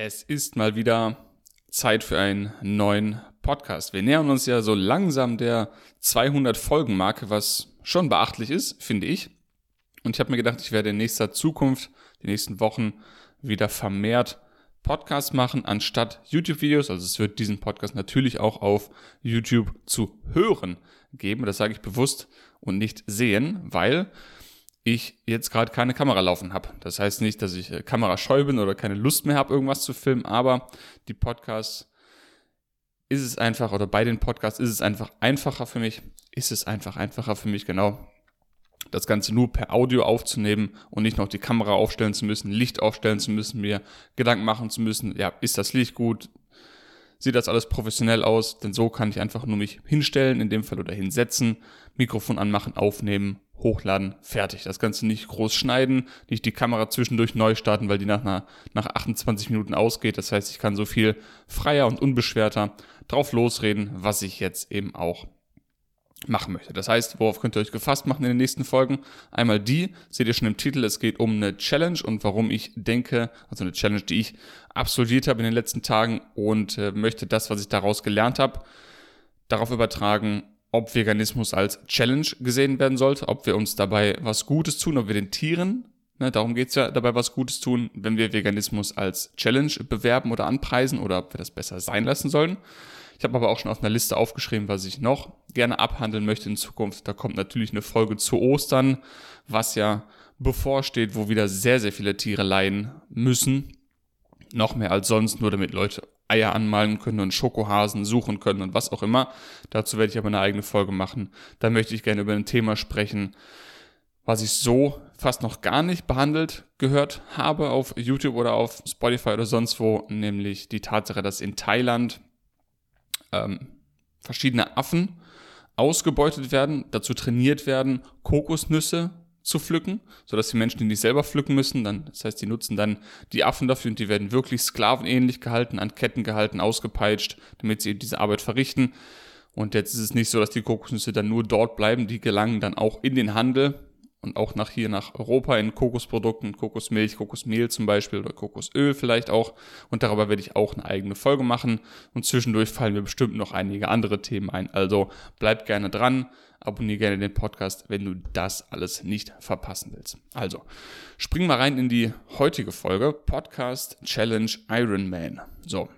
Es ist mal wieder Zeit für einen neuen Podcast. Wir nähern uns ja so langsam der 200 Folgen Marke, was schon beachtlich ist, finde ich. Und ich habe mir gedacht, ich werde in nächster Zukunft, die nächsten Wochen wieder vermehrt Podcasts machen anstatt YouTube-Videos. Also es wird diesen Podcast natürlich auch auf YouTube zu hören geben. Das sage ich bewusst und nicht sehen, weil ich jetzt gerade keine Kamera laufen habe. Das heißt nicht, dass ich äh, kamerascheu bin oder keine Lust mehr habe, irgendwas zu filmen, aber die Podcasts ist es einfach, oder bei den Podcasts ist es einfach einfacher für mich, ist es einfach einfacher für mich, genau, das Ganze nur per Audio aufzunehmen und nicht noch die Kamera aufstellen zu müssen, Licht aufstellen zu müssen, mir Gedanken machen zu müssen, ja, ist das Licht gut, sieht das alles professionell aus, denn so kann ich einfach nur mich hinstellen, in dem Fall oder hinsetzen, Mikrofon anmachen, aufnehmen hochladen, fertig. Das Ganze nicht groß schneiden, nicht die Kamera zwischendurch neu starten, weil die nach, einer, nach 28 Minuten ausgeht. Das heißt, ich kann so viel freier und unbeschwerter drauf losreden, was ich jetzt eben auch machen möchte. Das heißt, worauf könnt ihr euch gefasst machen in den nächsten Folgen? Einmal die, seht ihr schon im Titel, es geht um eine Challenge und warum ich denke, also eine Challenge, die ich absolviert habe in den letzten Tagen und äh, möchte das, was ich daraus gelernt habe, darauf übertragen, ob Veganismus als Challenge gesehen werden sollte, ob wir uns dabei was Gutes tun, ob wir den Tieren, ne, darum geht's ja, dabei was Gutes tun, wenn wir Veganismus als Challenge bewerben oder anpreisen oder ob wir das besser sein lassen sollen. Ich habe aber auch schon auf einer Liste aufgeschrieben, was ich noch gerne abhandeln möchte in Zukunft. Da kommt natürlich eine Folge zu Ostern, was ja bevorsteht, wo wieder sehr, sehr viele Tiere leiden müssen. Noch mehr als sonst, nur damit Leute Eier anmalen können und Schokohasen suchen können und was auch immer. Dazu werde ich aber eine eigene Folge machen. Da möchte ich gerne über ein Thema sprechen, was ich so fast noch gar nicht behandelt gehört habe auf YouTube oder auf Spotify oder sonst wo, nämlich die Tatsache, dass in Thailand ähm, verschiedene Affen ausgebeutet werden, dazu trainiert werden, Kokosnüsse zu pflücken, sodass die Menschen die nicht selber pflücken müssen. Dann, das heißt, die nutzen dann die Affen dafür und die werden wirklich sklavenähnlich gehalten, an Ketten gehalten, ausgepeitscht, damit sie eben diese Arbeit verrichten. Und jetzt ist es nicht so, dass die Kokosnüsse dann nur dort bleiben, die gelangen dann auch in den Handel und auch nach hier nach Europa in Kokosprodukten, Kokosmilch, Kokosmehl zum Beispiel oder Kokosöl vielleicht auch. Und darüber werde ich auch eine eigene Folge machen. Und zwischendurch fallen mir bestimmt noch einige andere Themen ein. Also bleibt gerne dran, abonniere gerne den Podcast, wenn du das alles nicht verpassen willst. Also, spring mal rein in die heutige Folge Podcast Challenge Ironman. So.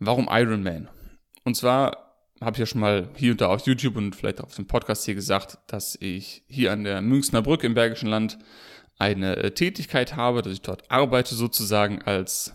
Warum Ironman? Und zwar habe ich ja schon mal hier und da auf YouTube und vielleicht auch auf dem Podcast hier gesagt, dass ich hier an der Münchner Brücke im Bergischen Land eine äh, Tätigkeit habe, dass ich dort arbeite sozusagen als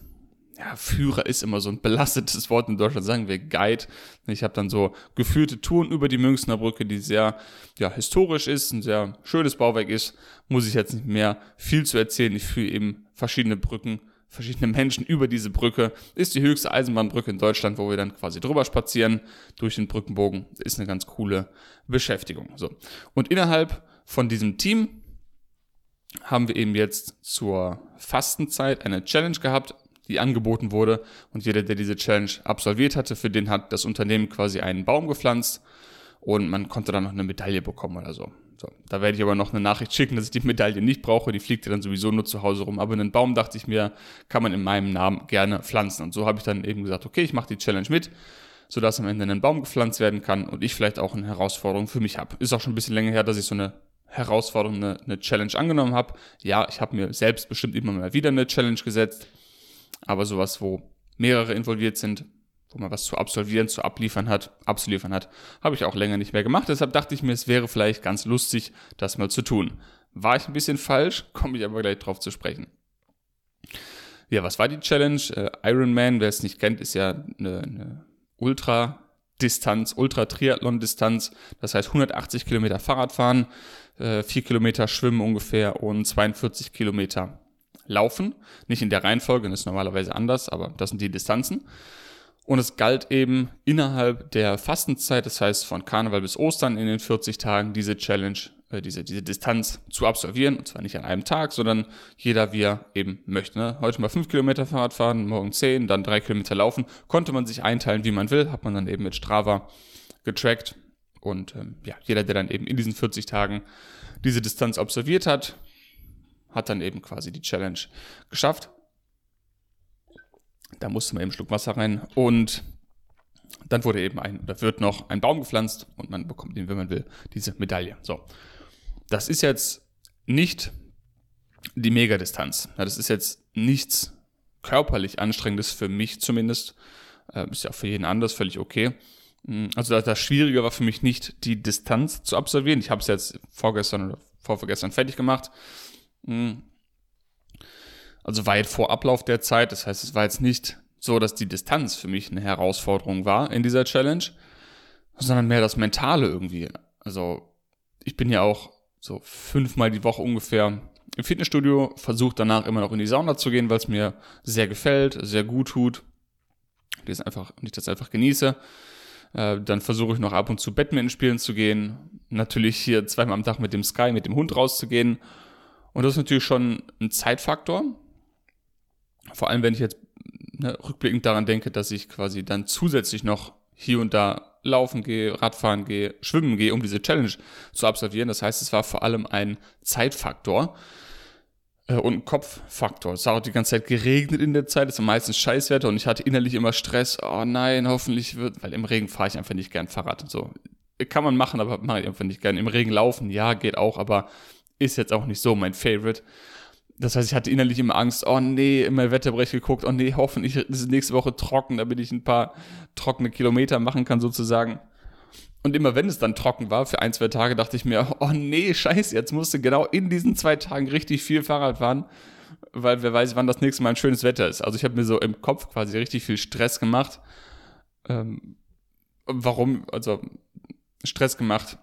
ja, Führer ist immer so ein belastetes Wort in Deutschland, sagen wir Guide. Ich habe dann so geführte Touren über die Münchner Brücke, die sehr ja, historisch ist, ein sehr schönes Bauwerk ist. Muss ich jetzt nicht mehr viel zu erzählen. Ich führe eben verschiedene Brücken verschiedene Menschen über diese Brücke. Ist die höchste Eisenbahnbrücke in Deutschland, wo wir dann quasi drüber spazieren durch den Brückenbogen. Ist eine ganz coole Beschäftigung. So. Und innerhalb von diesem Team haben wir eben jetzt zur Fastenzeit eine Challenge gehabt, die angeboten wurde. Und jeder, der diese Challenge absolviert hatte, für den hat das Unternehmen quasi einen Baum gepflanzt und man konnte dann noch eine Medaille bekommen oder so. So, da werde ich aber noch eine Nachricht schicken, dass ich die Medaille nicht brauche. Die fliegt ja dann sowieso nur zu Hause rum. Aber einen Baum, dachte ich mir, kann man in meinem Namen gerne pflanzen. Und so habe ich dann eben gesagt, okay, ich mache die Challenge mit, sodass am Ende ein Baum gepflanzt werden kann und ich vielleicht auch eine Herausforderung für mich habe. Ist auch schon ein bisschen länger her, dass ich so eine Herausforderung, eine, eine Challenge angenommen habe. Ja, ich habe mir selbst bestimmt immer mal wieder eine Challenge gesetzt. Aber sowas, wo mehrere involviert sind, wo man was zu absolvieren, zu abliefern hat, abzuliefern hat, habe ich auch länger nicht mehr gemacht. Deshalb dachte ich mir, es wäre vielleicht ganz lustig, das mal zu tun. War ich ein bisschen falsch, komme ich aber gleich drauf zu sprechen. Ja, was war die Challenge? Äh, Ironman, wer es nicht kennt, ist ja eine, eine Ultra-Distanz, Ultra-Triathlon-Distanz. Das heißt 180 Kilometer Fahrradfahren, äh, 4 Kilometer Schwimmen ungefähr und 42 Kilometer Laufen. Nicht in der Reihenfolge, das ist normalerweise anders, aber das sind die Distanzen. Und es galt eben innerhalb der Fastenzeit, das heißt von Karneval bis Ostern in den 40 Tagen, diese Challenge, äh, diese, diese Distanz zu absolvieren. Und zwar nicht an einem Tag, sondern jeder, wie er eben möchte. Ne? Heute mal 5 Kilometer Fahrrad fahren, morgen 10, dann 3 Kilometer laufen. Konnte man sich einteilen, wie man will. Hat man dann eben mit Strava getrackt. Und ähm, ja, jeder, der dann eben in diesen 40 Tagen diese Distanz absolviert hat, hat dann eben quasi die Challenge geschafft. Da musste man eben einen Schluck Wasser rein und dann wurde eben ein, oder wird noch ein Baum gepflanzt und man bekommt ihn, wenn man will, diese Medaille. So. Das ist jetzt nicht die Megadistanz. Das ist jetzt nichts körperlich Anstrengendes für mich zumindest. Äh, ist ja auch für jeden anders völlig okay. Mm, also das Schwierige war für mich nicht, die Distanz zu absolvieren. Ich habe es jetzt vorgestern oder vorvergestern fertig gemacht. Also weit vor Ablauf der Zeit. Das heißt, es war jetzt nicht so, dass die Distanz für mich eine Herausforderung war in dieser Challenge, sondern mehr das Mentale irgendwie. Also ich bin ja auch so fünfmal die Woche ungefähr im Fitnessstudio, versuche danach immer noch in die Sauna zu gehen, weil es mir sehr gefällt, sehr gut tut. Und ich das einfach, ich das einfach genieße. Äh, dann versuche ich noch ab und zu Badminton spielen zu gehen. Natürlich hier zweimal am Tag mit dem Sky, mit dem Hund rauszugehen. Und das ist natürlich schon ein Zeitfaktor. Vor allem, wenn ich jetzt ne, rückblickend daran denke, dass ich quasi dann zusätzlich noch hier und da laufen gehe, Radfahren gehe, schwimmen gehe, um diese Challenge zu absolvieren. Das heißt, es war vor allem ein Zeitfaktor äh, und ein Kopffaktor. Es hat auch die ganze Zeit geregnet in der Zeit, es war meistens Scheißwetter und ich hatte innerlich immer Stress. Oh nein, hoffentlich wird, weil im Regen fahre ich einfach nicht gern Fahrrad. So kann man machen, aber mache ich einfach nicht gern. Im Regen laufen, ja, geht auch, aber ist jetzt auch nicht so mein Favorite das heißt, ich hatte innerlich immer Angst, oh nee, immer Wetterbrecht geguckt, oh nee, hoffentlich ist es nächste Woche trocken, damit ich ein paar trockene Kilometer machen kann sozusagen. Und immer wenn es dann trocken war, für ein, zwei Tage, dachte ich mir, oh nee, scheiße, jetzt musste genau in diesen zwei Tagen richtig viel Fahrrad fahren, weil wer weiß, wann das nächste Mal ein schönes Wetter ist. Also ich habe mir so im Kopf quasi richtig viel Stress gemacht. Ähm, warum, also Stress gemacht,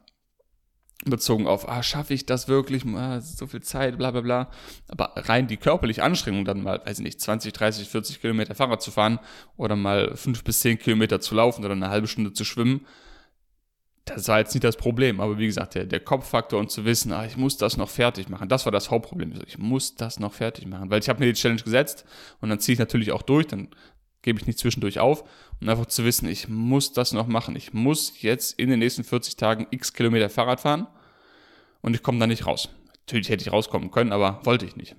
bezogen auf, ah, schaffe ich das wirklich, ah, so viel Zeit, bla bla bla. Aber rein die körperliche Anstrengung, dann mal, weiß ich nicht, 20, 30, 40 Kilometer Fahrrad zu fahren oder mal 5 bis 10 Kilometer zu laufen oder eine halbe Stunde zu schwimmen, das war jetzt nicht das Problem. Aber wie gesagt, der, der Kopffaktor und zu wissen, ah, ich muss das noch fertig machen, das war das Hauptproblem. Ich muss das noch fertig machen, weil ich habe mir die Challenge gesetzt und dann ziehe ich natürlich auch durch, dann gebe ich nicht zwischendurch auf und einfach zu wissen, ich muss das noch machen. Ich muss jetzt in den nächsten 40 Tagen x Kilometer Fahrrad fahren und ich komme da nicht raus. Natürlich hätte ich rauskommen können, aber wollte ich nicht.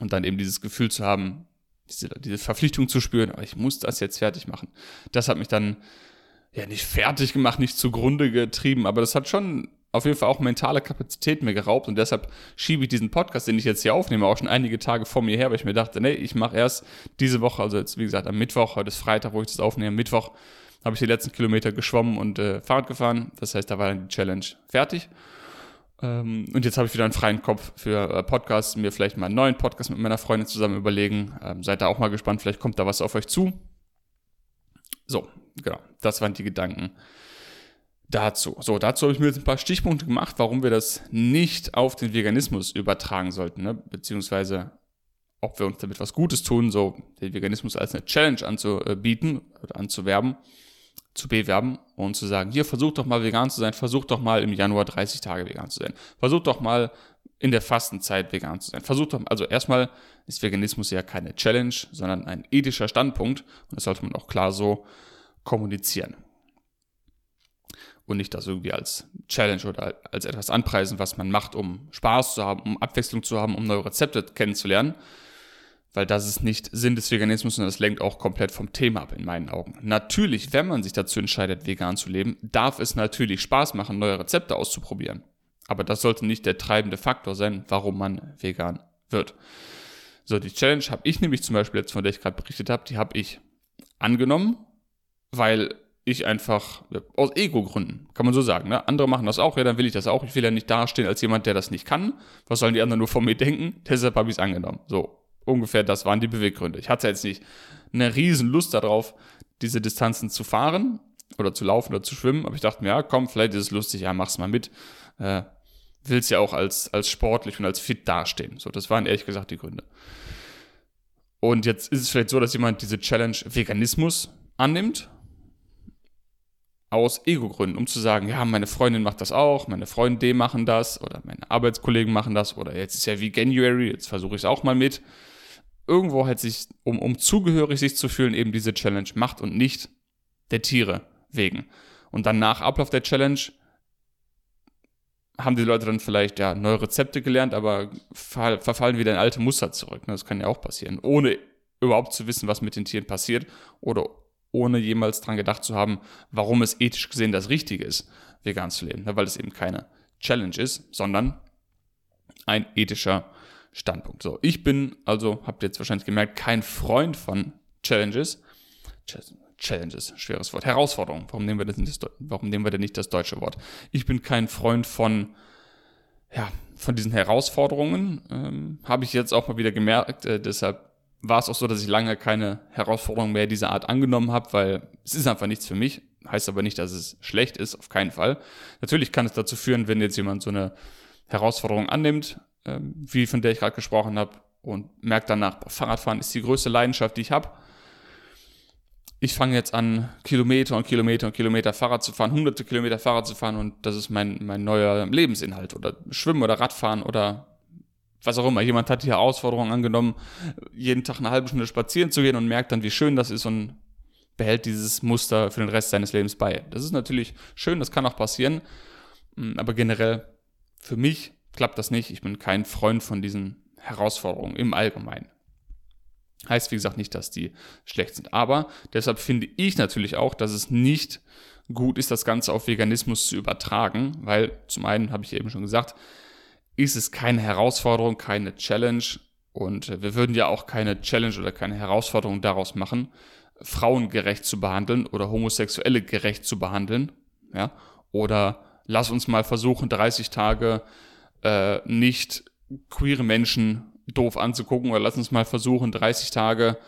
Und dann eben dieses Gefühl zu haben, diese, diese Verpflichtung zu spüren, aber ich muss das jetzt fertig machen. Das hat mich dann ja nicht fertig gemacht, nicht zugrunde getrieben, aber das hat schon auf jeden Fall auch mentale Kapazität mir geraubt und deshalb schiebe ich diesen Podcast, den ich jetzt hier aufnehme, auch schon einige Tage vor mir her, weil ich mir dachte, nee, ich mache erst diese Woche, also jetzt wie gesagt am Mittwoch, heute ist Freitag, wo ich das aufnehme, Mittwoch habe ich die letzten Kilometer geschwommen und äh, Fahrrad gefahren. Das heißt, da war dann die Challenge fertig. Ähm, und jetzt habe ich wieder einen freien Kopf für äh, Podcasts, mir vielleicht mal einen neuen Podcast mit meiner Freundin zusammen überlegen. Ähm, seid da auch mal gespannt, vielleicht kommt da was auf euch zu. So, genau, das waren die Gedanken dazu. So, dazu habe ich mir jetzt ein paar Stichpunkte gemacht, warum wir das nicht auf den Veganismus übertragen sollten, ne? beziehungsweise ob wir uns damit was Gutes tun, so den Veganismus als eine Challenge anzubieten oder anzuwerben, zu bewerben und zu sagen, hier versucht doch mal vegan zu sein, versucht doch mal im Januar 30 Tage vegan zu sein, versucht doch mal in der Fastenzeit vegan zu sein. Versucht doch, also erstmal ist Veganismus ja keine Challenge, sondern ein ethischer Standpunkt und das sollte man auch klar so kommunizieren und nicht das irgendwie als Challenge oder als etwas anpreisen, was man macht, um Spaß zu haben, um Abwechslung zu haben, um neue Rezepte kennenzulernen. Weil das ist nicht Sinn des Veganismus und das lenkt auch komplett vom Thema ab in meinen Augen. Natürlich, wenn man sich dazu entscheidet, vegan zu leben, darf es natürlich Spaß machen, neue Rezepte auszuprobieren. Aber das sollte nicht der treibende Faktor sein, warum man vegan wird. So, die Challenge habe ich nämlich zum Beispiel jetzt, von der ich gerade berichtet habe, die habe ich angenommen, weil ich einfach aus Ego-Gründen, kann man so sagen. Ne? Andere machen das auch, ja, dann will ich das auch. Ich will ja nicht dastehen als jemand, der das nicht kann. Was sollen die anderen nur von mir denken? Deshalb habe ich es angenommen. So, ungefähr das waren die Beweggründe. Ich hatte jetzt nicht eine riesen Lust darauf, diese Distanzen zu fahren oder zu laufen oder zu schwimmen, aber ich dachte mir, ja, komm, vielleicht ist es lustig, ja, mach's mal mit. Äh, willst ja auch als, als sportlich und als fit dastehen. So, das waren ehrlich gesagt die Gründe. Und jetzt ist es vielleicht so, dass jemand diese Challenge Veganismus annimmt aus Ego-Gründen, um zu sagen, ja, meine Freundin macht das auch, meine Freunde machen das oder meine Arbeitskollegen machen das oder jetzt ist ja wie January, jetzt versuche ich es auch mal mit. Irgendwo halt sich, um, um zugehörig sich zu fühlen, eben diese Challenge macht und nicht der Tiere wegen. Und dann nach Ablauf der Challenge haben die Leute dann vielleicht ja neue Rezepte gelernt, aber verfallen wieder in alte Muster zurück. Das kann ja auch passieren. Ohne überhaupt zu wissen, was mit den Tieren passiert oder ohne jemals dran gedacht zu haben, warum es ethisch gesehen das Richtige ist, vegan zu leben, ne, weil es eben keine Challenge ist, sondern ein ethischer Standpunkt. So, ich bin also, habt ihr jetzt wahrscheinlich gemerkt, kein Freund von Challenges. Challenges, schweres Wort. Herausforderungen. Warum nehmen wir das nicht warum nehmen wir denn nicht das deutsche Wort? Ich bin kein Freund von, ja, von diesen Herausforderungen. Ähm, Habe ich jetzt auch mal wieder gemerkt. Äh, deshalb war es auch so, dass ich lange keine Herausforderungen mehr dieser Art angenommen habe, weil es ist einfach nichts für mich. Heißt aber nicht, dass es schlecht ist, auf keinen Fall. Natürlich kann es dazu führen, wenn jetzt jemand so eine Herausforderung annimmt, ähm, wie von der ich gerade gesprochen habe, und merkt danach, Fahrradfahren ist die größte Leidenschaft, die ich habe ich fange jetzt an, Kilometer und Kilometer und Kilometer Fahrrad zu fahren, hunderte Kilometer Fahrrad zu fahren und das ist mein, mein neuer Lebensinhalt oder Schwimmen oder Radfahren oder was auch immer. Jemand hat die Herausforderung angenommen, jeden Tag eine halbe Stunde spazieren zu gehen und merkt dann, wie schön das ist und behält dieses Muster für den Rest seines Lebens bei. Das ist natürlich schön, das kann auch passieren, hm, aber generell für mich klappt das nicht. Ich bin kein Freund von diesen Herausforderungen im Allgemeinen. Heißt, wie gesagt, nicht, dass die schlecht sind. Aber deshalb finde ich natürlich auch, dass es nicht gut ist, das Ganze auf Veganismus zu übertragen, weil zum einen, habe ich eben schon gesagt, ist es keine Herausforderung, keine Challenge und wir würden ja auch keine Challenge oder keine Herausforderung daraus machen, Frauen gerecht zu behandeln oder Homosexuelle gerecht zu behandeln, ja, oder lass uns mal versuchen, 30 Tage äh, nicht queere Menschen doof anzugucken oder lass uns mal versuchen, 30 Tage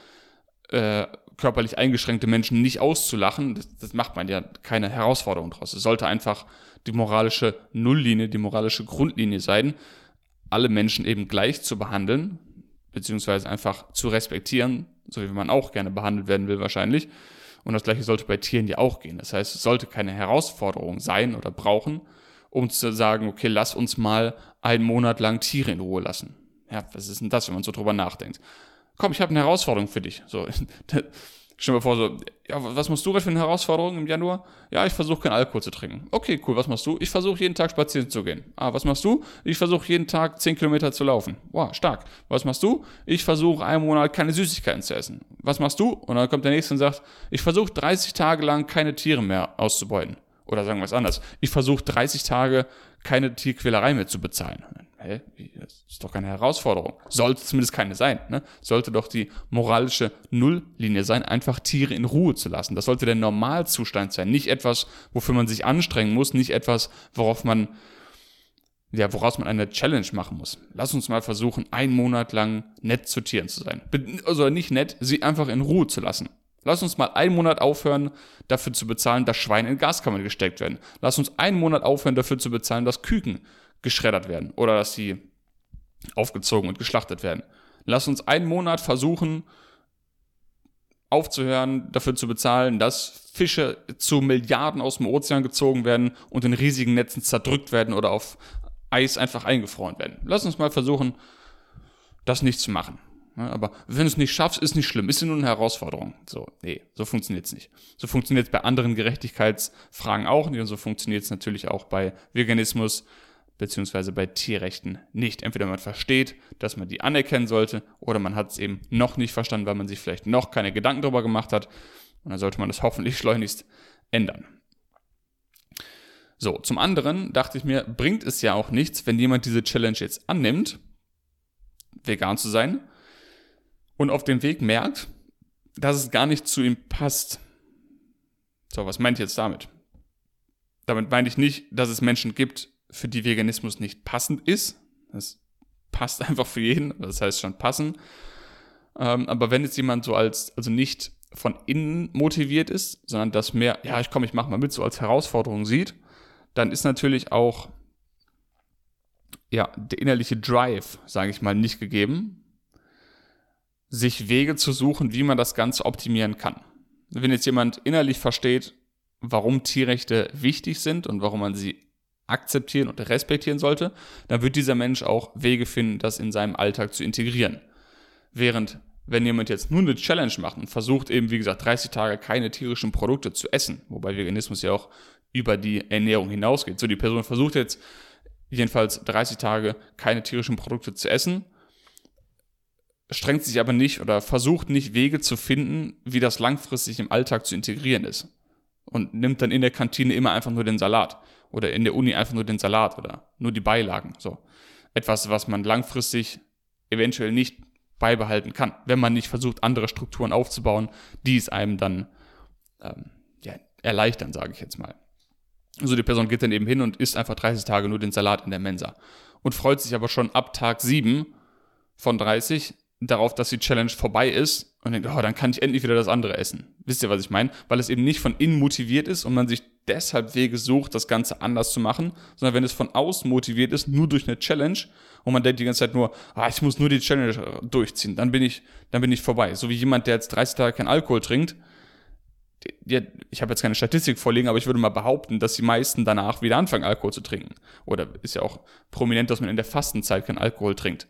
äh, körperlich eingeschränkte Menschen nicht auszulachen. Das, das macht man ja keine Herausforderung draus. Es sollte einfach die moralische Nulllinie, die moralische Grundlinie sein, alle Menschen eben gleich zu behandeln, beziehungsweise einfach zu respektieren, so wie man auch gerne behandelt werden will wahrscheinlich. Und das gleiche sollte bei Tieren ja auch gehen. Das heißt, es sollte keine Herausforderung sein oder brauchen, um zu sagen, okay, lass uns mal einen Monat lang Tiere in Ruhe lassen. Ja, was ist denn das, wenn man so drüber nachdenkt? Komm, ich habe eine Herausforderung für dich. So, stell mir vor, so, ja, was machst du gerade für eine Herausforderung im Januar? Ja, ich versuche keinen Alkohol zu trinken. Okay, cool, was machst du? Ich versuche jeden Tag spazieren zu gehen. Ah, was machst du? Ich versuche jeden Tag 10 Kilometer zu laufen. Wow, stark. Was machst du? Ich versuche einen Monat keine Süßigkeiten zu essen. Was machst du? Und dann kommt der nächste und sagt, ich versuche 30 Tage lang keine Tiere mehr auszubeuten. Oder sagen wir es anders. Ich versuche 30 Tage keine Tierquälerei mehr zu bezahlen hä, das ist doch keine Herausforderung. Sollte zumindest keine sein. Ne? Sollte doch die moralische Nulllinie sein, einfach Tiere in Ruhe zu lassen. Das sollte der Normalzustand sein. Nicht etwas, wofür man sich anstrengen muss, nicht etwas, worauf man, ja, woraus man eine Challenge machen muss. Lass uns mal versuchen, einen Monat lang nett zu Tieren zu sein. Also nicht nett, sie einfach in Ruhe zu lassen. Lass uns mal einen Monat aufhören, dafür zu bezahlen, dass Schweine in Gaskammern gesteckt werden. Lass uns einen Monat aufhören, dafür zu bezahlen, dass Küken geschreddert werden oder dass sie aufgezogen und geschlachtet werden. Lass uns einen Monat versuchen, aufzuhören, dafür zu bezahlen, dass Fische zu Milliarden aus dem Ozean gezogen werden und in riesigen Netzen zerdrückt werden oder auf Eis einfach eingefroren werden. Lass uns mal versuchen, das nicht zu machen. aber wenn du es nicht schaffst, ist nicht schlimm, ist ja nur eine Herausforderung. So, nee, so funktioniert es nicht. So funktioniert es bei anderen Gerechtigkeitsfragen auch nicht und so funktioniert es natürlich auch bei Veganismus, beziehungsweise bei Tierrechten nicht. Entweder man versteht, dass man die anerkennen sollte, oder man hat es eben noch nicht verstanden, weil man sich vielleicht noch keine Gedanken darüber gemacht hat. Und dann sollte man das hoffentlich schleunigst ändern. So, zum anderen dachte ich mir, bringt es ja auch nichts, wenn jemand diese Challenge jetzt annimmt, vegan zu sein, und auf dem Weg merkt, dass es gar nicht zu ihm passt. So, was meint ich jetzt damit? Damit meine ich nicht, dass es Menschen gibt, für die Veganismus nicht passend ist. Das passt einfach für jeden, das heißt schon passen. Ähm, aber wenn jetzt jemand so als, also nicht von innen motiviert ist, sondern das mehr, ja, ich komme, ich mache mal mit, so als Herausforderung sieht, dann ist natürlich auch ja, der innerliche Drive, sage ich mal, nicht gegeben, sich Wege zu suchen, wie man das Ganze optimieren kann. Wenn jetzt jemand innerlich versteht, warum Tierrechte wichtig sind und warum man sie akzeptieren und respektieren sollte, dann wird dieser Mensch auch Wege finden, das in seinem Alltag zu integrieren. Während wenn jemand jetzt nur eine Challenge macht und versucht eben, wie gesagt, 30 Tage keine tierischen Produkte zu essen, wobei Veganismus ja auch über die Ernährung hinausgeht. So, die Person versucht jetzt jedenfalls 30 Tage keine tierischen Produkte zu essen, strengt sich aber nicht oder versucht nicht Wege zu finden, wie das langfristig im Alltag zu integrieren ist. Und nimmt dann in der Kantine immer einfach nur den Salat. Oder in der Uni einfach nur den Salat oder nur die Beilagen. So. Etwas, was man langfristig eventuell nicht beibehalten kann, wenn man nicht versucht, andere Strukturen aufzubauen, die es einem dann ähm, ja, erleichtern, sage ich jetzt mal. Also die Person geht dann eben hin und isst einfach 30 Tage nur den Salat in der Mensa und freut sich aber schon ab Tag 7 von 30 darauf, dass die Challenge vorbei ist und denkt, oh, dann kann ich endlich wieder das andere essen. Wisst ihr, was ich meine? Weil es eben nicht von innen motiviert ist und man sich deshalb Wege sucht, das Ganze anders zu machen, sondern wenn es von außen motiviert ist, nur durch eine Challenge und man denkt die ganze Zeit nur, ah, ich muss nur die Challenge durchziehen, dann bin ich, dann bin ich vorbei. So wie jemand, der jetzt 30 Tage kein Alkohol trinkt, ich habe jetzt keine Statistik vorliegen, aber ich würde mal behaupten, dass die meisten danach wieder anfangen, Alkohol zu trinken. Oder ist ja auch prominent, dass man in der Fastenzeit kein Alkohol trinkt.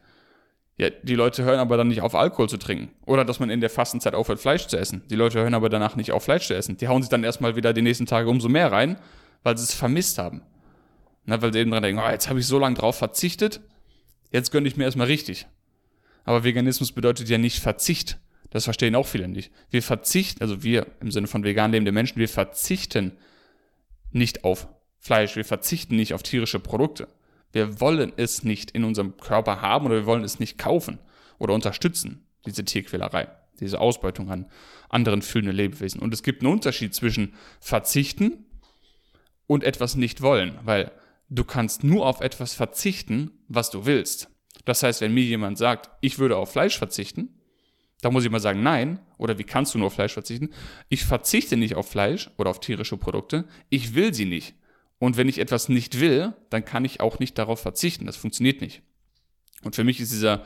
Ja, die Leute hören aber dann nicht auf, Alkohol zu trinken. Oder dass man in der Fastenzeit aufhört, Fleisch zu essen. Die Leute hören aber danach nicht auf, Fleisch zu essen. Die hauen sich dann erstmal wieder die nächsten Tage umso mehr rein, weil sie es vermisst haben. Na, weil sie eben dran denken, oh, jetzt habe ich so lange drauf verzichtet, jetzt gönne ich mir erstmal richtig. Aber Veganismus bedeutet ja nicht Verzicht, das verstehen auch viele nicht. Wir verzichten, also wir im Sinne von vegan lebende Menschen, wir verzichten nicht auf Fleisch, wir verzichten nicht auf tierische Produkte. Wir wollen es nicht in unserem Körper haben oder wir wollen es nicht kaufen oder unterstützen, diese Tierquälerei, diese Ausbeutung an anderen fühlenden Lebewesen. Und es gibt einen Unterschied zwischen verzichten und etwas nicht wollen, weil du kannst nur auf etwas verzichten, was du willst. Das heißt, wenn mir jemand sagt, ich würde auf Fleisch verzichten, da muss ich mal sagen, nein. Oder wie kannst du nur auf Fleisch verzichten? Ich verzichte nicht auf Fleisch oder auf tierische Produkte. Ich will sie nicht. Und wenn ich etwas nicht will, dann kann ich auch nicht darauf verzichten. Das funktioniert nicht. Und für mich ist dieser,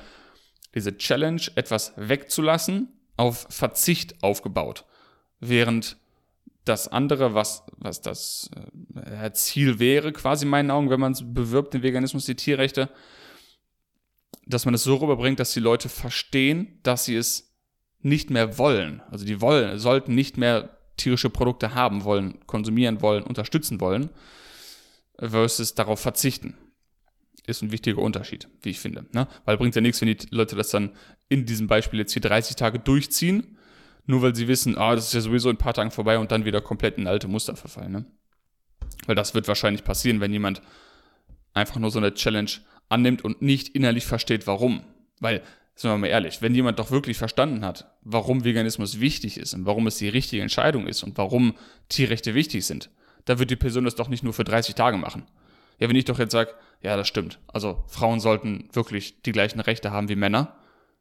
diese Challenge, etwas wegzulassen, auf Verzicht aufgebaut. Während das andere, was, was das äh, Ziel wäre, quasi in meinen Augen, wenn man es bewirbt, den Veganismus, die Tierrechte, dass man es so rüberbringt, dass die Leute verstehen, dass sie es nicht mehr wollen. Also die wollen, sollten nicht mehr tierische Produkte haben wollen, konsumieren wollen, unterstützen wollen, versus darauf verzichten. Ist ein wichtiger Unterschied, wie ich finde. Ne? Weil bringt ja nichts, wenn die Leute das dann in diesem Beispiel jetzt hier 30 Tage durchziehen, nur weil sie wissen, ah, das ist ja sowieso in ein paar Tagen vorbei und dann wieder komplett in alte Muster verfallen. Ne? Weil das wird wahrscheinlich passieren, wenn jemand einfach nur so eine Challenge annimmt und nicht innerlich versteht, warum. Weil, sind wir mal ehrlich, wenn jemand doch wirklich verstanden hat, warum Veganismus wichtig ist und warum es die richtige Entscheidung ist und warum Tierrechte wichtig sind, dann wird die Person das doch nicht nur für 30 Tage machen. Ja, wenn ich doch jetzt sage, ja, das stimmt. Also Frauen sollten wirklich die gleichen Rechte haben wie Männer.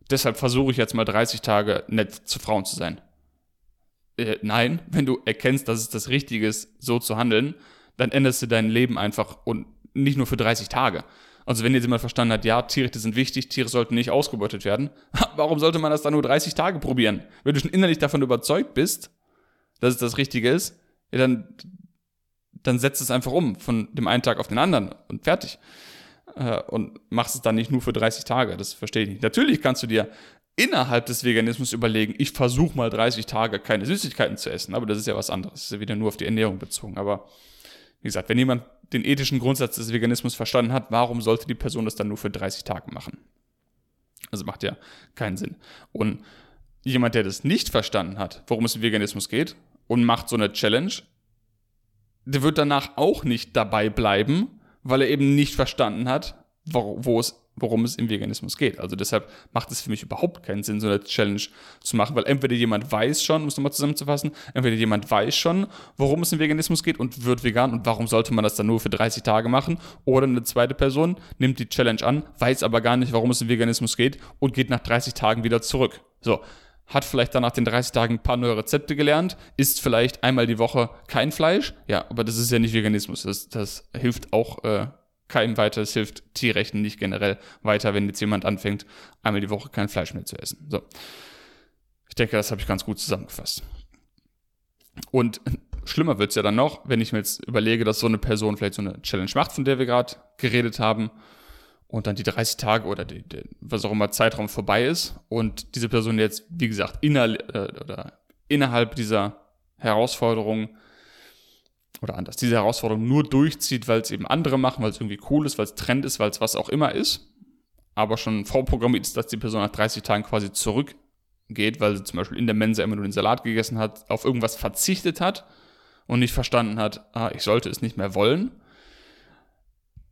Deshalb versuche ich jetzt mal 30 Tage nett zu Frauen zu sein. Äh, nein, wenn du erkennst, dass es das Richtige ist, so zu handeln, dann änderst du dein Leben einfach und nicht nur für 30 Tage. Also wenn jetzt jemand verstanden hat, ja, Tiere sind wichtig, Tiere sollten nicht ausgebeutet werden, warum sollte man das dann nur 30 Tage probieren? Wenn du schon innerlich davon überzeugt bist, dass es das Richtige ist, ja, dann, dann setzt es einfach um von dem einen Tag auf den anderen und fertig. Äh, und machst es dann nicht nur für 30 Tage, das verstehe ich nicht. Natürlich kannst du dir innerhalb des Veganismus überlegen, ich versuche mal 30 Tage keine Süßigkeiten zu essen, aber das ist ja was anderes, das ist ja wieder nur auf die Ernährung bezogen. Aber wie gesagt, wenn jemand den ethischen Grundsatz des Veganismus verstanden hat, warum sollte die Person das dann nur für 30 Tage machen? Also macht ja keinen Sinn. Und jemand, der das nicht verstanden hat, worum es im Veganismus geht, und macht so eine Challenge, der wird danach auch nicht dabei bleiben, weil er eben nicht verstanden hat, wo, wo es worum es im Veganismus geht. Also deshalb macht es für mich überhaupt keinen Sinn, so eine Challenge zu machen, weil entweder jemand weiß schon, um es nochmal zusammenzufassen, entweder jemand weiß schon, worum es im Veganismus geht und wird vegan und warum sollte man das dann nur für 30 Tage machen, oder eine zweite Person nimmt die Challenge an, weiß aber gar nicht, warum es im Veganismus geht und geht nach 30 Tagen wieder zurück. So, hat vielleicht dann nach den 30 Tagen ein paar neue Rezepte gelernt, isst vielleicht einmal die Woche kein Fleisch, ja, aber das ist ja nicht Veganismus, das, das hilft auch äh, keinem weiter. Es hilft Tierrechten nicht generell weiter, wenn jetzt jemand anfängt, einmal die Woche kein Fleisch mehr zu essen. So. Ich denke, das habe ich ganz gut zusammengefasst. Und schlimmer wird es ja dann noch, wenn ich mir jetzt überlege, dass so eine Person vielleicht so eine Challenge macht, von der wir gerade geredet haben, und dann die 30 Tage oder die, die, was auch immer Zeitraum vorbei ist. Und diese Person jetzt, wie gesagt, inner, äh, oder innerhalb dieser Herausforderung oder anders, diese Herausforderung nur durchzieht, weil es eben andere machen, weil es irgendwie cool ist, weil es Trend ist, weil es was auch immer ist, aber schon vorprogrammiert ist, dass die Person nach 30 Tagen quasi zurückgeht, weil sie zum Beispiel in der Mensa immer nur den Salat gegessen hat, auf irgendwas verzichtet hat und nicht verstanden hat, ah, ich sollte es nicht mehr wollen,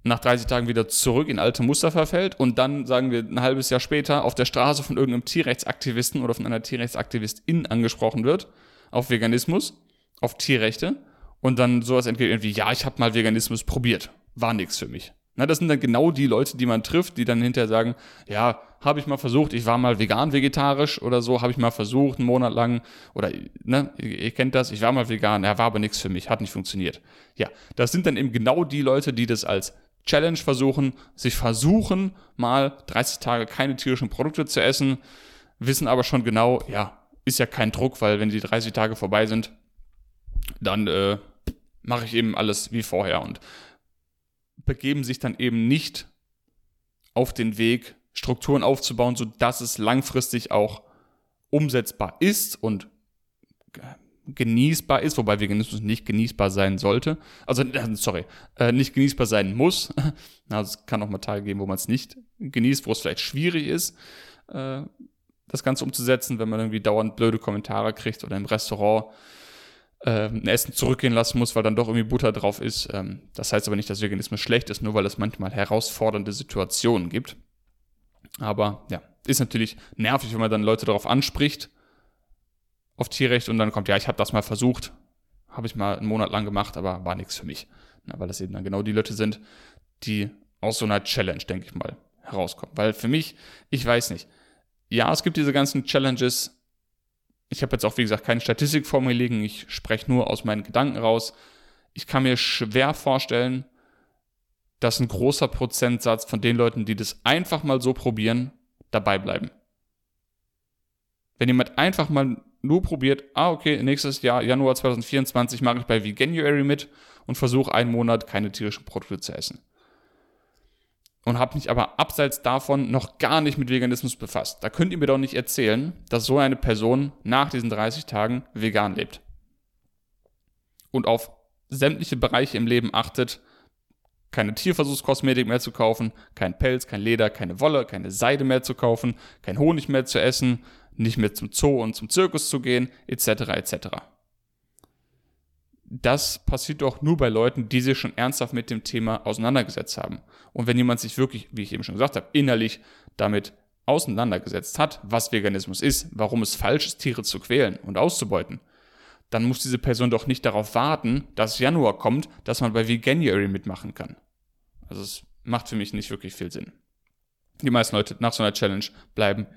nach 30 Tagen wieder zurück in alte Muster verfällt und dann, sagen wir, ein halbes Jahr später auf der Straße von irgendeinem Tierrechtsaktivisten oder von einer Tierrechtsaktivistin angesprochen wird auf Veganismus, auf Tierrechte und dann sowas entgeht wie, ja, ich habe mal Veganismus probiert, war nichts für mich. Na, das sind dann genau die Leute, die man trifft, die dann hinterher sagen, ja, habe ich mal versucht, ich war mal vegan, vegetarisch oder so, habe ich mal versucht, einen Monat lang, oder, ne, ihr kennt das, ich war mal vegan, ja, war aber nichts für mich, hat nicht funktioniert. Ja, das sind dann eben genau die Leute, die das als Challenge versuchen, sich versuchen, mal 30 Tage keine tierischen Produkte zu essen, wissen aber schon genau, ja, ist ja kein Druck, weil wenn die 30 Tage vorbei sind, dann äh, mache ich eben alles wie vorher und begeben sich dann eben nicht auf den Weg, Strukturen aufzubauen, sodass es langfristig auch umsetzbar ist und genießbar ist, wobei Veganismus nicht genießbar sein sollte. Also, äh, sorry, äh, nicht genießbar sein muss. Also, es kann auch mal Tage geben, wo man es nicht genießt, wo es vielleicht schwierig ist, äh, das Ganze umzusetzen, wenn man irgendwie dauernd blöde Kommentare kriegt oder im Restaurant äh, ein Essen zurückgehen lassen muss, weil dann doch irgendwie Butter drauf ist. Ähm, das heißt aber nicht, dass Veganismus schlecht ist, nur weil es manchmal herausfordernde Situationen gibt. Aber ja, ist natürlich nervig, wenn man dann Leute darauf anspricht auf Tierrecht und dann kommt, ja, ich habe das mal versucht, habe ich mal einen Monat lang gemacht, aber war nichts für mich. Na, weil das eben dann genau die Leute sind, die aus so einer Challenge, denke ich mal, herauskommen. Weil für mich, ich weiß nicht, ja, es gibt diese ganzen Challenges. Ich habe jetzt auch, wie gesagt, keine Statistik vor mir liegen. Ich spreche nur aus meinen Gedanken raus. Ich kann mir schwer vorstellen, dass ein großer Prozentsatz von den Leuten, die das einfach mal so probieren, dabei bleiben. Wenn jemand einfach mal nur probiert, ah, okay, nächstes Jahr, Januar 2024, mache ich bei Veganuary mit und versuche einen Monat keine tierischen Produkte zu essen. Und habe mich aber abseits davon noch gar nicht mit Veganismus befasst. Da könnt ihr mir doch nicht erzählen, dass so eine Person nach diesen 30 Tagen vegan lebt. Und auf sämtliche Bereiche im Leben achtet, keine Tierversuchskosmetik mehr zu kaufen, kein Pelz, kein Leder, keine Wolle, keine Seide mehr zu kaufen, kein Honig mehr zu essen, nicht mehr zum Zoo und zum Zirkus zu gehen, etc. etc. Das passiert doch nur bei Leuten, die sich schon ernsthaft mit dem Thema auseinandergesetzt haben. Und wenn jemand sich wirklich, wie ich eben schon gesagt habe, innerlich damit auseinandergesetzt hat, was Veganismus ist, warum es falsch ist, Tiere zu quälen und auszubeuten, dann muss diese Person doch nicht darauf warten, dass Januar kommt, dass man bei Veganuary mitmachen kann. Also es macht für mich nicht wirklich viel Sinn. Die meisten Leute nach so einer Challenge bleiben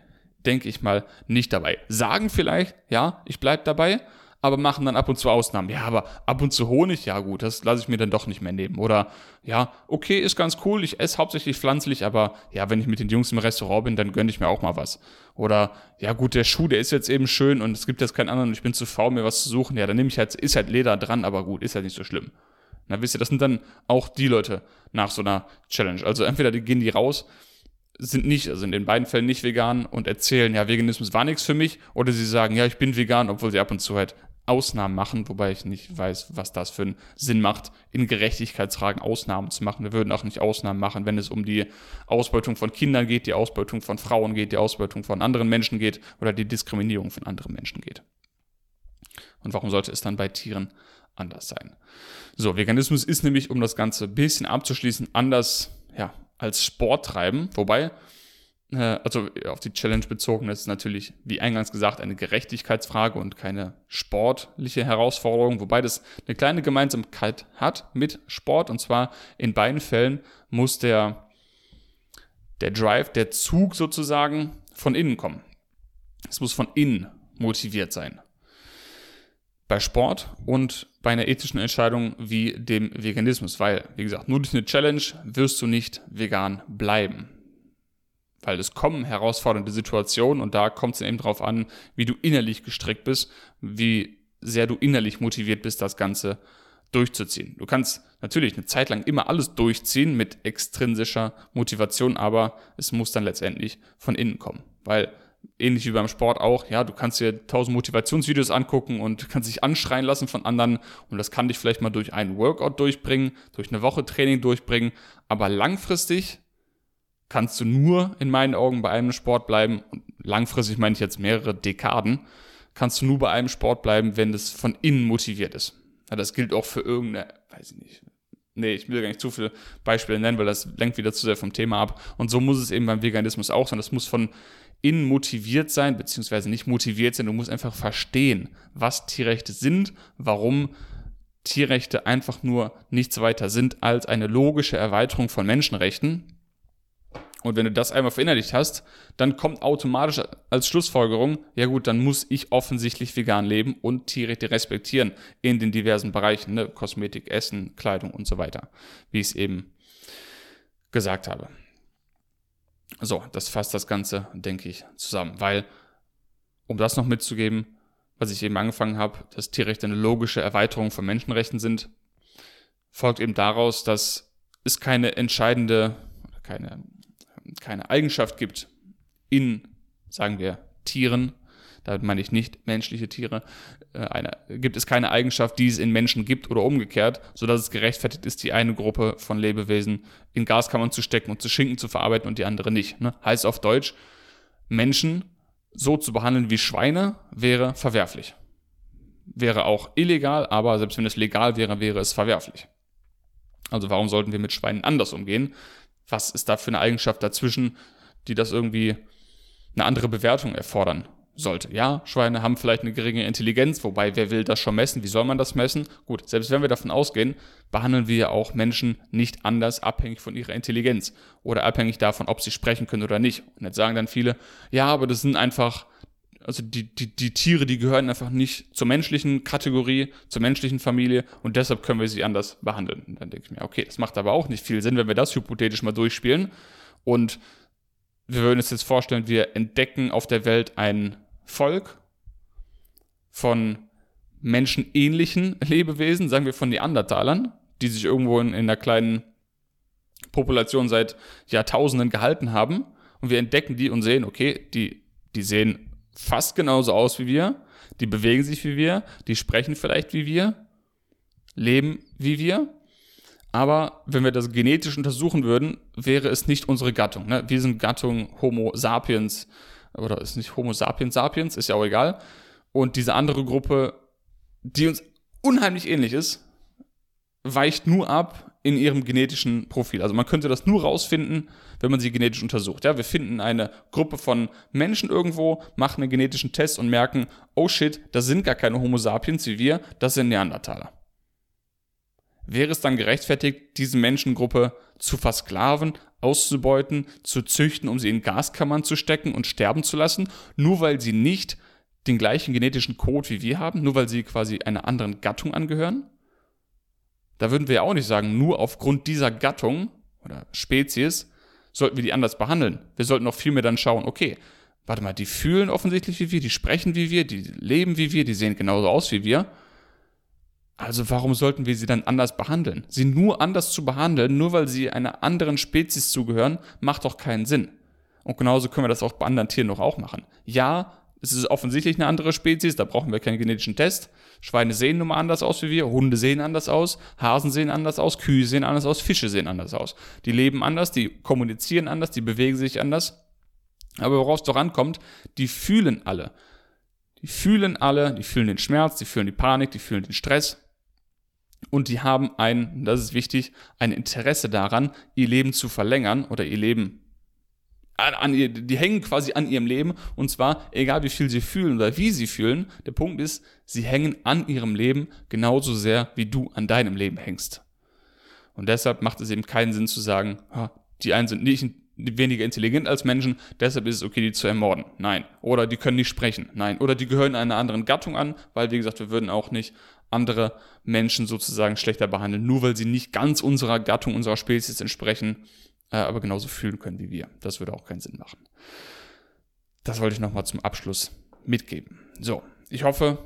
denke ich mal, nicht dabei. Sagen vielleicht, ja, ich bleib dabei, aber machen dann ab und zu Ausnahmen. Ja, aber ab und zu Honig, ja gut, das lasse ich mir dann doch nicht mehr nehmen. Oder ja, okay, ist ganz cool, ich esse hauptsächlich pflanzlich, aber ja, wenn ich mit den Jungs im Restaurant bin, dann gönne ich mir auch mal was. Oder ja gut, der Schuh, der ist jetzt eben schön und es gibt jetzt keinen anderen und ich bin zu faul, mir was zu suchen. Ja, dann nehme ich halt, ist halt Leder dran, aber gut, ist halt nicht so schlimm. Na, wisst ihr, das sind dann auch die Leute nach so einer Challenge. Also entweder die gehen die raus sind nicht, also in den beiden Fällen nicht vegan und erzählen, ja, Veganismus war nichts für mich, oder sie sagen, ja, ich bin vegan, obwohl sie ab und zu halt Ausnahmen machen, wobei ich nicht weiß, was das für einen Sinn macht, in Gerechtigkeitsfragen Ausnahmen zu machen. Wir würden auch nicht Ausnahmen machen, wenn es um die Ausbeutung von Kindern geht, die Ausbeutung von Frauen geht, die Ausbeutung von anderen Menschen geht oder die Diskriminierung von anderen Menschen geht. Und warum sollte es dann bei Tieren anders sein? So, Veganismus ist nämlich, um das Ganze ein bisschen abzuschließen, anders, ja, als Sport treiben. Wobei, äh, also auf die Challenge bezogen, das ist natürlich, wie eingangs gesagt, eine Gerechtigkeitsfrage und keine sportliche Herausforderung. Wobei das eine kleine Gemeinsamkeit hat mit Sport. Und zwar in beiden Fällen muss der, der Drive, der Zug sozusagen von innen kommen. Es muss von innen motiviert sein bei Sport und bei einer ethischen Entscheidung wie dem Veganismus, weil, wie gesagt, nur durch eine Challenge wirst du nicht vegan bleiben. Weil es kommen herausfordernde Situationen und da kommt es eben drauf an, wie du innerlich gestrickt bist, wie sehr du innerlich motiviert bist, das Ganze durchzuziehen. Du kannst natürlich eine Zeit lang immer alles durchziehen mit extrinsischer Motivation, aber es muss dann letztendlich von innen kommen. Weil ähnlich wie beim Sport auch, ja, du kannst dir tausend Motivationsvideos angucken und kannst dich anschreien lassen von anderen. Und das kann dich vielleicht mal durch einen Workout durchbringen, durch eine Woche Training durchbringen, aber langfristig kannst du nur in meinen Augen bei einem Sport bleiben, und langfristig meine ich jetzt mehrere Dekaden, kannst du nur bei einem Sport bleiben, wenn es von innen motiviert ist. Ja, das gilt auch für irgendeine, weiß ich nicht, nee, ich will gar nicht zu viele Beispiele nennen, weil das lenkt wieder zu sehr vom Thema ab. Und so muss es eben beim Veganismus auch sein. Das muss von innen motiviert sein, beziehungsweise nicht motiviert sein. Du musst einfach verstehen, was Tierrechte sind, warum Tierrechte einfach nur nichts weiter sind als eine logische Erweiterung von Menschenrechten. Und wenn du das einmal verinnerlicht hast, dann kommt automatisch als Schlussfolgerung, ja gut, dann muss ich offensichtlich vegan leben und Tierrechte respektieren in den diversen Bereichen, ne? Kosmetik, Essen, Kleidung und so weiter, wie ich es eben gesagt habe. So, das fasst das Ganze, denke ich, zusammen, weil, um das noch mitzugeben, was ich eben angefangen habe, dass Tierrechte eine logische Erweiterung von Menschenrechten sind, folgt eben daraus, dass es keine entscheidende, keine keine Eigenschaft gibt in, sagen wir, Tieren, damit meine ich nicht menschliche Tiere, äh, eine, gibt es keine Eigenschaft, die es in Menschen gibt oder umgekehrt, sodass es gerechtfertigt ist, die eine Gruppe von Lebewesen in Gaskammern zu stecken und zu Schinken zu verarbeiten und die andere nicht. Ne? Heißt auf Deutsch, Menschen so zu behandeln wie Schweine wäre verwerflich. Wäre auch illegal, aber selbst wenn es legal wäre, wäre es verwerflich. Also warum sollten wir mit Schweinen anders umgehen? Was ist da für eine Eigenschaft dazwischen, die das irgendwie eine andere Bewertung erfordern sollte. Ja, Schweine haben vielleicht eine geringe Intelligenz, wobei wer will das schon messen? Wie soll man das messen? Gut, selbst wenn wir davon ausgehen, behandeln wir ja auch Menschen nicht anders abhängig von ihrer Intelligenz oder abhängig davon, ob sie sprechen können oder nicht. Und jetzt sagen dann viele, ja, aber das sind einfach also die, die, die Tiere, die gehören einfach nicht zur menschlichen Kategorie, zur menschlichen Familie und deshalb können wir sie anders behandeln. Und dann denke ich mir, okay, das macht aber auch nicht viel Sinn, wenn wir das hypothetisch mal durchspielen und wir würden uns jetzt vorstellen, wir entdecken auf der Welt ein Volk von menschenähnlichen Lebewesen, sagen wir von Neandertalern, die sich irgendwo in, in einer kleinen Population seit Jahrtausenden gehalten haben und wir entdecken die und sehen, okay, die, die sehen fast genauso aus wie wir, die bewegen sich wie wir, die sprechen vielleicht wie wir, leben wie wir. Aber wenn wir das genetisch untersuchen würden, wäre es nicht unsere Gattung. Ne? Wir sind Gattung Homo sapiens, oder ist nicht Homo sapiens sapiens, ist ja auch egal. Und diese andere Gruppe, die uns unheimlich ähnlich ist, weicht nur ab in ihrem genetischen Profil. Also man könnte das nur rausfinden, wenn man sie genetisch untersucht. Ja, wir finden eine Gruppe von Menschen irgendwo, machen einen genetischen Test und merken, oh shit, das sind gar keine Homo sapiens wie wir, das sind Neandertaler. Wäre es dann gerechtfertigt, diese Menschengruppe zu versklaven, auszubeuten, zu züchten, um sie in Gaskammern zu stecken und sterben zu lassen, nur weil sie nicht den gleichen genetischen Code wie wir haben, nur weil sie quasi einer anderen Gattung angehören? Da würden wir ja auch nicht sagen, nur aufgrund dieser Gattung oder Spezies sollten wir die anders behandeln. Wir sollten auch vielmehr dann schauen, okay, warte mal, die fühlen offensichtlich wie wir, die sprechen wie wir, die leben wie wir, die sehen genauso aus wie wir. Also warum sollten wir sie dann anders behandeln? Sie nur anders zu behandeln, nur weil sie einer anderen Spezies zugehören, macht doch keinen Sinn. Und genauso können wir das auch bei anderen Tieren noch auch machen. Ja, es ist offensichtlich eine andere Spezies, da brauchen wir keinen genetischen Test. Schweine sehen nun mal anders aus wie wir, Hunde sehen anders aus, Hasen sehen anders aus, Kühe sehen anders aus, Fische sehen anders aus. Die leben anders, die kommunizieren anders, die bewegen sich anders. Aber woraus doch ankommt, die fühlen alle. Die fühlen alle, die fühlen den Schmerz, die fühlen die Panik, die fühlen den Stress. Und die haben ein, das ist wichtig, ein Interesse daran, ihr Leben zu verlängern oder ihr Leben an, ihr, die hängen quasi an ihrem Leben und zwar egal wie viel sie fühlen oder wie sie fühlen. Der Punkt ist, sie hängen an ihrem Leben genauso sehr wie du an deinem Leben hängst. Und deshalb macht es eben keinen Sinn zu sagen, die einen sind nicht weniger intelligent als Menschen, deshalb ist es okay, die zu ermorden. Nein. Oder die können nicht sprechen. Nein. Oder die gehören einer anderen Gattung an, weil, wie gesagt, wir würden auch nicht andere Menschen sozusagen schlechter behandeln, nur weil sie nicht ganz unserer Gattung, unserer Spezies entsprechen äh, aber genauso fühlen können wie wir. Das würde auch keinen Sinn machen. Das wollte ich nochmal zum Abschluss mitgeben. So, ich hoffe,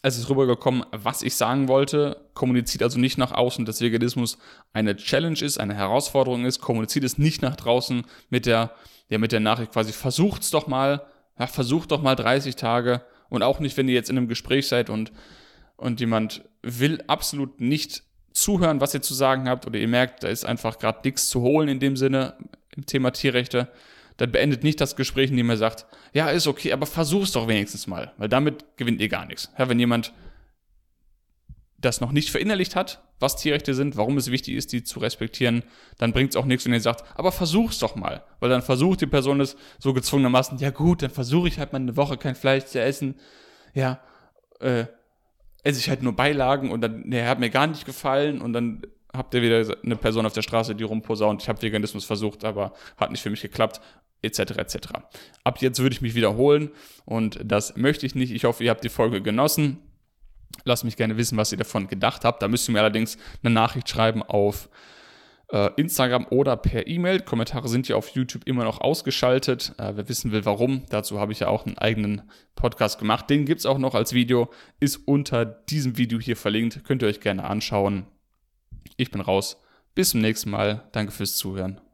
es ist rübergekommen, was ich sagen wollte. Kommuniziert also nicht nach außen, dass Veganismus eine Challenge ist, eine Herausforderung ist. Kommuniziert es nicht nach draußen mit der, ja, mit der Nachricht quasi, versucht's doch mal, ja, versucht doch mal 30 Tage. Und auch nicht, wenn ihr jetzt in einem Gespräch seid und, und jemand will absolut nicht zuhören, was ihr zu sagen habt, oder ihr merkt, da ist einfach gerade nichts zu holen in dem Sinne, im Thema Tierrechte, dann beendet nicht das Gespräch, indem er sagt, ja, ist okay, aber versuch's doch wenigstens mal, weil damit gewinnt ihr gar nichts. Ja, wenn jemand das noch nicht verinnerlicht hat, was Tierrechte sind, warum es wichtig ist, die zu respektieren, dann bringt es auch nichts, wenn ihr sagt, aber versuch's doch mal. Weil dann versucht die Person es so gezwungenermaßen, ja gut, dann versuche ich halt mal eine Woche kein Fleisch zu essen. Ja, äh, esse ich halt nur Beilagen und dann, der hat mir gar nicht gefallen und dann habt ihr wieder eine Person auf der Straße, die rumposaunt, ich habe Veganismus versucht, aber hat nicht für mich geklappt, etc. etc. Ab jetzt würde ich mich wiederholen und das möchte ich nicht. Ich hoffe, ihr habt die Folge genossen. Lasst mich gerne wissen, was ihr davon gedacht habt. Da müsst ihr mir allerdings eine Nachricht schreiben auf äh, Instagram oder per E-Mail. Kommentare sind ja auf YouTube immer noch ausgeschaltet. Äh, wer wissen will, warum, dazu habe ich ja auch einen eigenen Podcast gemacht. Den gibt es auch noch als Video, ist unter diesem Video hier verlinkt. Könnt ihr euch gerne anschauen. Ich bin raus. Bis zum nächsten Mal. Danke fürs Zuhören.